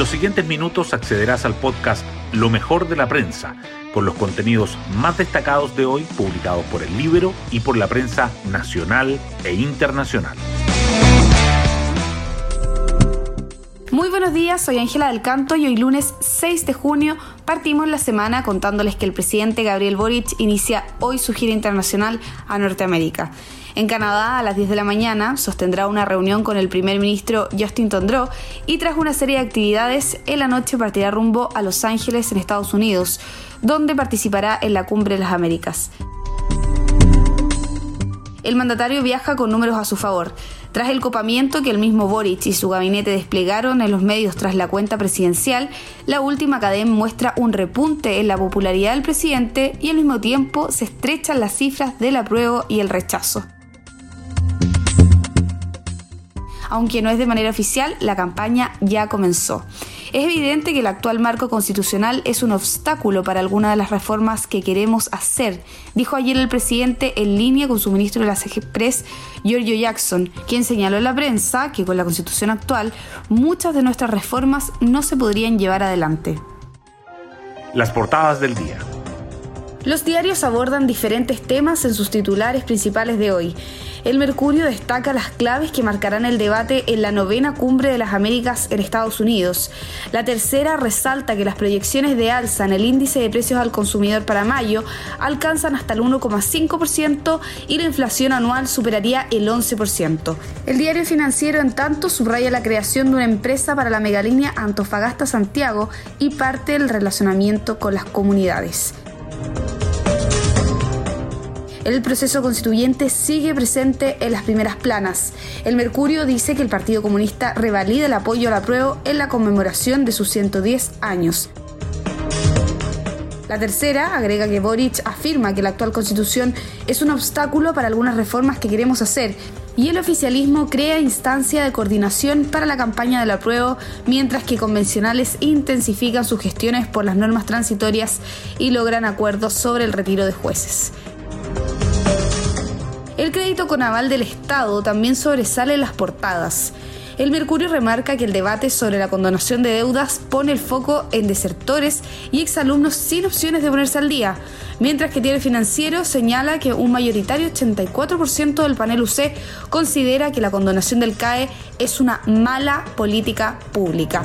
los siguientes minutos accederás al podcast Lo mejor de la prensa, con los contenidos más destacados de hoy publicados por el libro y por la prensa nacional e internacional. Muy buenos días, soy Ángela del Canto y hoy lunes 6 de junio partimos la semana contándoles que el presidente Gabriel Boric inicia hoy su gira internacional a Norteamérica. En Canadá, a las 10 de la mañana, sostendrá una reunión con el primer ministro Justin Trudeau y tras una serie de actividades, en la noche partirá rumbo a Los Ángeles, en Estados Unidos, donde participará en la Cumbre de las Américas. El mandatario viaja con números a su favor. Tras el copamiento que el mismo Boric y su gabinete desplegaron en los medios tras la cuenta presidencial, la última cadena muestra un repunte en la popularidad del presidente y al mismo tiempo se estrechan las cifras del apruebo y el rechazo. Aunque no es de manera oficial, la campaña ya comenzó. Es evidente que el actual marco constitucional es un obstáculo para algunas de las reformas que queremos hacer, dijo ayer el presidente en línea con su ministro de la CGPRES, Giorgio Jackson, quien señaló en la prensa que con la constitución actual muchas de nuestras reformas no se podrían llevar adelante. Las portadas del día. Los diarios abordan diferentes temas en sus titulares principales de hoy. El Mercurio destaca las claves que marcarán el debate en la novena cumbre de las Américas en Estados Unidos. La tercera resalta que las proyecciones de alza en el índice de precios al consumidor para mayo alcanzan hasta el 1,5% y la inflación anual superaría el 11%. El diario financiero, en tanto, subraya la creación de una empresa para la megalínea Antofagasta-Santiago y parte del relacionamiento con las comunidades el proceso constituyente sigue presente en las primeras planas. El Mercurio dice que el Partido Comunista revalida el apoyo a la en la conmemoración de sus 110 años. La tercera agrega que Boric afirma que la actual constitución es un obstáculo para algunas reformas que queremos hacer y el oficialismo crea instancia de coordinación para la campaña de la prueba, mientras que convencionales intensifican sus gestiones por las normas transitorias y logran acuerdos sobre el retiro de jueces. El crédito con aval del Estado también sobresale en las portadas. El Mercurio remarca que el debate sobre la condonación de deudas pone el foco en desertores y exalumnos sin opciones de ponerse al día, mientras que Tiene Financiero señala que un mayoritario 84% del panel UC considera que la condonación del CAE es una mala política pública.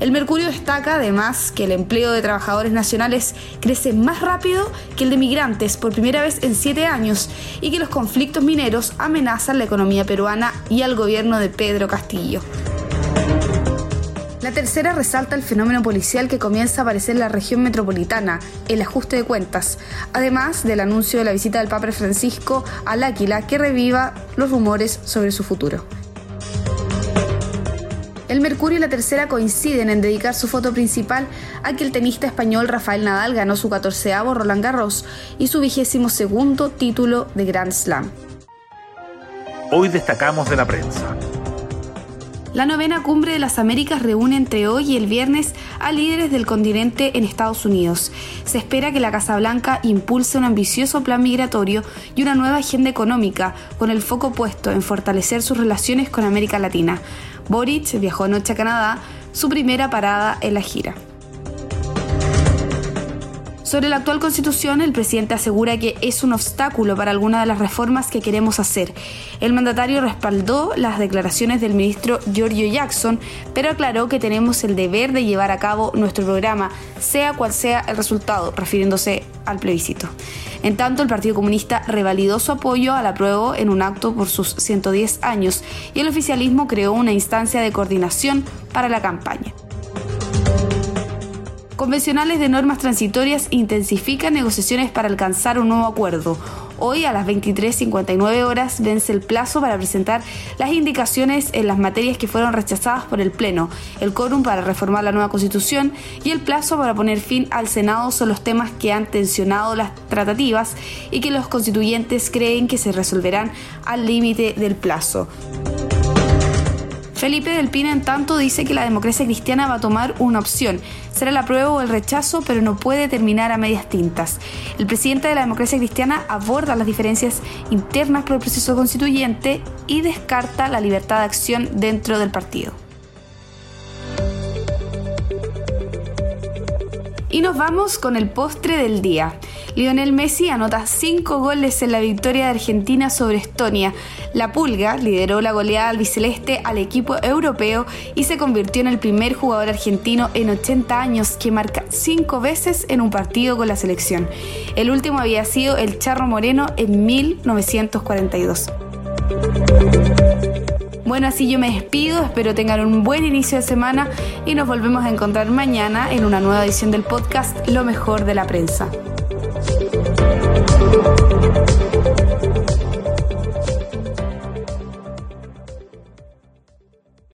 El Mercurio destaca además que el empleo de trabajadores nacionales crece más rápido que el de migrantes por primera vez en siete años y que los conflictos mineros amenazan la economía peruana y al gobierno de Pedro Castillo. La tercera resalta el fenómeno policial que comienza a aparecer en la región metropolitana, el ajuste de cuentas, además del anuncio de la visita del Papa Francisco al Áquila que reviva los rumores sobre su futuro. El Mercurio y la Tercera coinciden en dedicar su foto principal a que el tenista español Rafael Nadal ganó su catorceavo Roland Garros y su vigésimo segundo título de Grand Slam. Hoy destacamos de la prensa. La novena cumbre de las Américas reúne entre hoy y el viernes a líderes del continente en Estados Unidos. Se espera que la Casa Blanca impulse un ambicioso plan migratorio y una nueva agenda económica, con el foco puesto en fortalecer sus relaciones con América Latina. Boric viajó anoche a Canadá, su primera parada en la gira. Sobre la actual constitución, el presidente asegura que es un obstáculo para algunas de las reformas que queremos hacer. El mandatario respaldó las declaraciones del ministro Giorgio Jackson, pero aclaró que tenemos el deber de llevar a cabo nuestro programa, sea cual sea el resultado, refiriéndose al plebiscito. En tanto, el Partido Comunista revalidó su apoyo al apruebo en un acto por sus 110 años y el oficialismo creó una instancia de coordinación para la campaña. Convencionales de normas transitorias intensifican negociaciones para alcanzar un nuevo acuerdo. Hoy a las 23.59 horas vence el plazo para presentar las indicaciones en las materias que fueron rechazadas por el Pleno, el quórum para reformar la nueva Constitución y el plazo para poner fin al Senado son los temas que han tensionado las tratativas y que los constituyentes creen que se resolverán al límite del plazo. Felipe del Pina, en tanto, dice que la democracia cristiana va a tomar una opción. Será la prueba o el rechazo, pero no puede terminar a medias tintas. El presidente de la democracia cristiana aborda las diferencias internas por el proceso constituyente y descarta la libertad de acción dentro del partido. Y nos vamos con el postre del día. Lionel Messi anota 5 goles en la victoria de Argentina sobre Estonia. La Pulga lideró la goleada albiceleste al equipo europeo y se convirtió en el primer jugador argentino en 80 años que marca 5 veces en un partido con la selección. El último había sido el Charro Moreno en 1942. Bueno, así yo me despido, espero tengan un buen inicio de semana y nos volvemos a encontrar mañana en una nueva edición del podcast Lo mejor de la prensa. you.